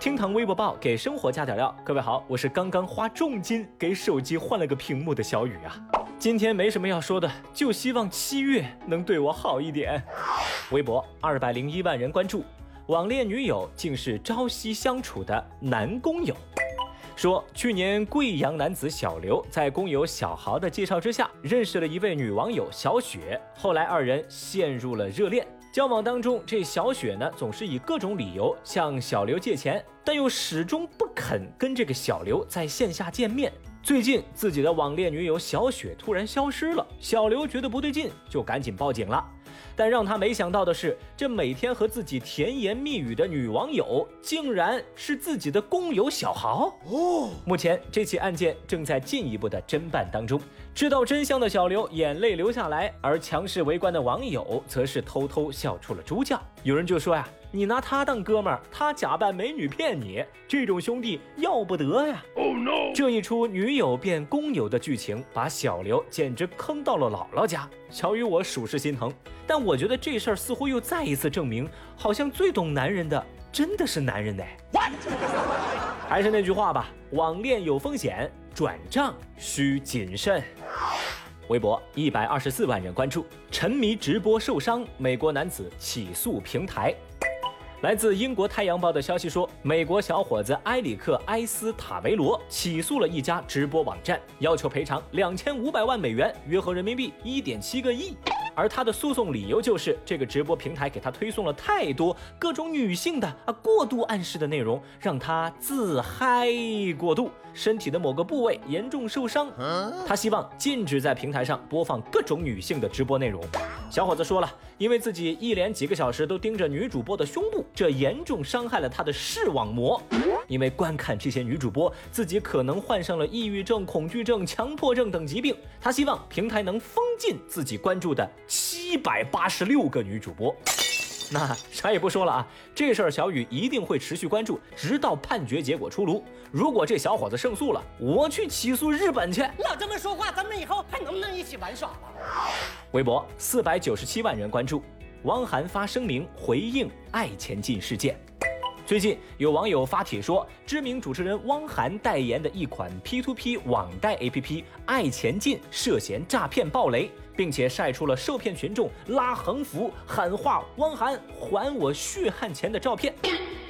厅堂微博报给生活加点料，各位好，我是刚刚花重金给手机换了个屏幕的小雨啊。今天没什么要说的，就希望七月能对我好一点。微博二百零一万人关注，网恋女友竟是朝夕相处的男工友。说去年贵阳男子小刘在工友小豪的介绍之下，认识了一位女网友小雪，后来二人陷入了热恋。交往当中，这小雪呢总是以各种理由向小刘借钱，但又始终不肯跟这个小刘在线下见面。最近自己的网恋女友小雪突然消失了，小刘觉得不对劲，就赶紧报警了。但让他没想到的是，这每天和自己甜言蜜语的女网友，竟然是自己的工友小豪哦。目前这起案件正在进一步的侦办当中。知道真相的小刘眼泪流下来，而强势围观的网友则是偷偷笑出了猪叫。有人就说呀。你拿他当哥们儿，他假扮美女骗你，这种兄弟要不得呀！Oh no！这一出女友变工友的剧情，把小刘简直坑到了姥姥家。小雨我属实心疼，但我觉得这事儿似乎又再一次证明，好像最懂男人的真的是男人呢。还是那句话吧，网恋有风险，转账需谨慎。微博一百二十四万人关注，沉迷直播受伤，美国男子起诉平台。来自英国《太阳报》的消息说，美国小伙子埃里克·埃斯塔维罗起诉了一家直播网站，要求赔偿两千五百万美元，约合人民币一点七个亿。而他的诉讼理由就是，这个直播平台给他推送了太多各种女性的啊过度暗示的内容，让他自嗨过度，身体的某个部位严重受伤。他希望禁止在平台上播放各种女性的直播内容。小伙子说了，因为自己一连几个小时都盯着女主播的胸部，这严重伤害了他的视网膜。因为观看这些女主播，自己可能患上了抑郁症、恐惧症、强迫症等疾病。他希望平台能封禁自己关注的七百八十六个女主播。那啥也不说了啊，这事儿小雨一定会持续关注，直到判决结果出炉。如果这小伙子胜诉了，我去起诉日本去。老这么说话，咱们以后还能不能一起玩耍了？微博四百九十七万人关注，汪涵发声明回应爱前进事件。最近有网友发帖说，知名主持人汪涵代言的一款 P2P 网贷 APP“ 爱前进”涉嫌诈骗暴雷，并且晒出了受骗群众拉横幅喊话“汪涵还我血汗钱”的照片。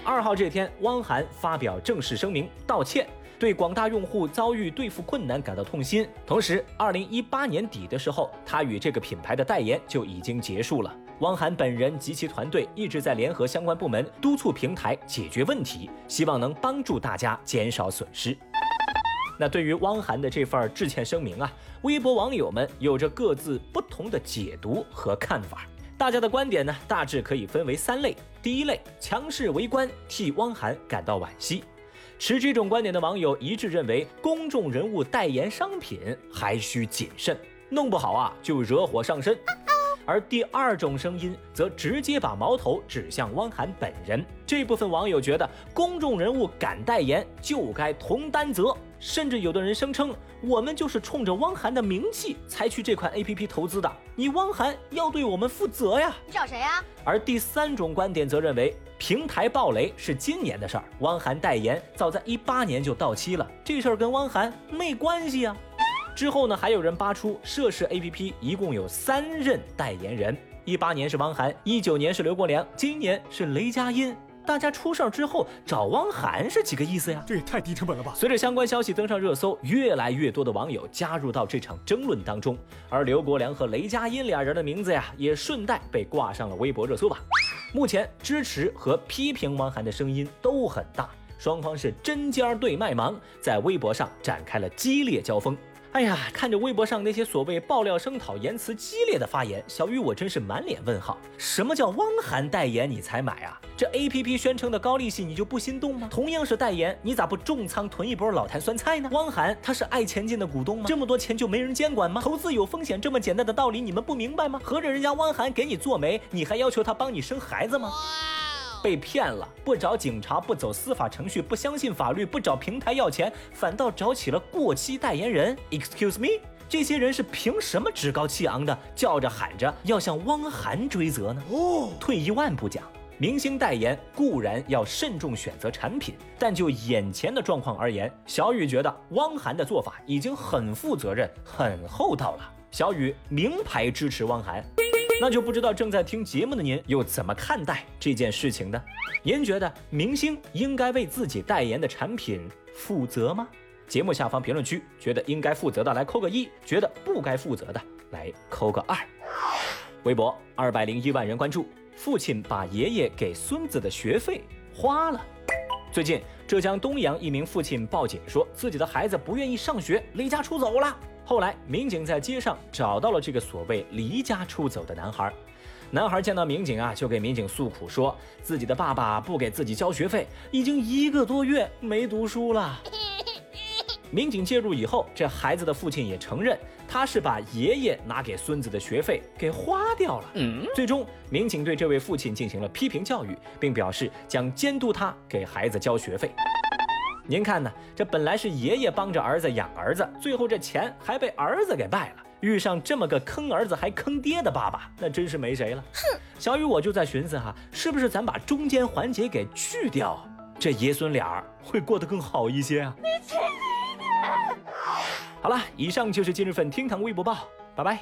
二号这天，汪涵发表正式声明道歉，对广大用户遭遇兑付困难感到痛心。同时，二零一八年底的时候，他与这个品牌的代言就已经结束了。汪涵本人及其团队一直在联合相关部门督促平台解决问题，希望能帮助大家减少损失。那对于汪涵的这份致歉声明啊，微博网友们有着各自不同的解读和看法。大家的观点呢，大致可以分为三类：第一类，强势围观，替汪涵感到惋惜。持这种观点的网友一致认为，公众人物代言商品还需谨慎，弄不好啊就惹火上身。而第二种声音则直接把矛头指向汪涵本人。这部分网友觉得，公众人物敢代言就该同担责，甚至有的人声称，我们就是冲着汪涵的名气才去这款 APP 投资的，你汪涵要对我们负责呀！你找谁呀？而第三种观点则认为，平台暴雷是今年的事儿，汪涵代言早在一八年就到期了，这事儿跟汪涵没关系呀。之后呢，还有人扒出涉事 APP 一共有三任代言人，一八年是汪涵，一九年是刘国梁，今年是雷佳音。大家出事儿之后找汪涵是几个意思呀？这也太低成本了吧！随着相关消息登上热搜，越来越多的网友加入到这场争论当中，而刘国梁和雷佳音俩人的名字呀，也顺带被挂上了微博热搜榜。目前支持和批评汪涵的声音都很大，双方是针尖对麦芒，在微博上展开了激烈交锋。哎呀，看着微博上那些所谓爆料声讨、言辞激烈的发言，小雨我真是满脸问号。什么叫汪涵代言你才买啊？这 A P P 宣称的高利息你就不心动吗？同样是代言，你咋不重仓囤一波老坛酸菜呢？汪涵他是爱前进的股东吗？这么多钱就没人监管吗？投资有风险这么简单的道理你们不明白吗？合着人家汪涵给你做媒，你还要求他帮你生孩子吗？被骗了，不找警察，不走司法程序，不相信法律，不找平台要钱，反倒找起了过期代言人。Excuse me，这些人是凭什么趾高气昂的叫着喊着要向汪涵追责呢？哦，退一万步讲，明星代言固然要慎重选择产品，但就眼前的状况而言，小雨觉得汪涵的做法已经很负责任、很厚道了。小雨名牌支持汪涵，那就不知道正在听节目的您又怎么看待这件事情呢？您觉得明星应该为自己代言的产品负责吗？节目下方评论区，觉得应该负责的来扣个一，觉得不该负责的来扣个二。微博二百零一万人关注，父亲把爷爷给孙子的学费花了。最近，浙江东阳一名父亲报警说自己的孩子不愿意上学，离家出走了。后来，民警在街上找到了这个所谓离家出走的男孩。男孩见到民警啊，就给民警诉苦，说自己的爸爸不给自己交学费，已经一个多月没读书了。民警介入以后，这孩子的父亲也承认，他是把爷爷拿给孙子的学费给花掉了。嗯，最终民警对这位父亲进行了批评教育，并表示将监督他给孩子交学费。您看呢？这本来是爷爷帮着儿子养儿子，最后这钱还被儿子给败了。遇上这么个坑儿子还坑爹的爸爸，那真是没谁了。哼，小雨我就在寻思哈，是不是咱把中间环节给去掉，这爷孙俩会过得更好一些啊？好了，以上就是今日份厅堂微博报，拜拜。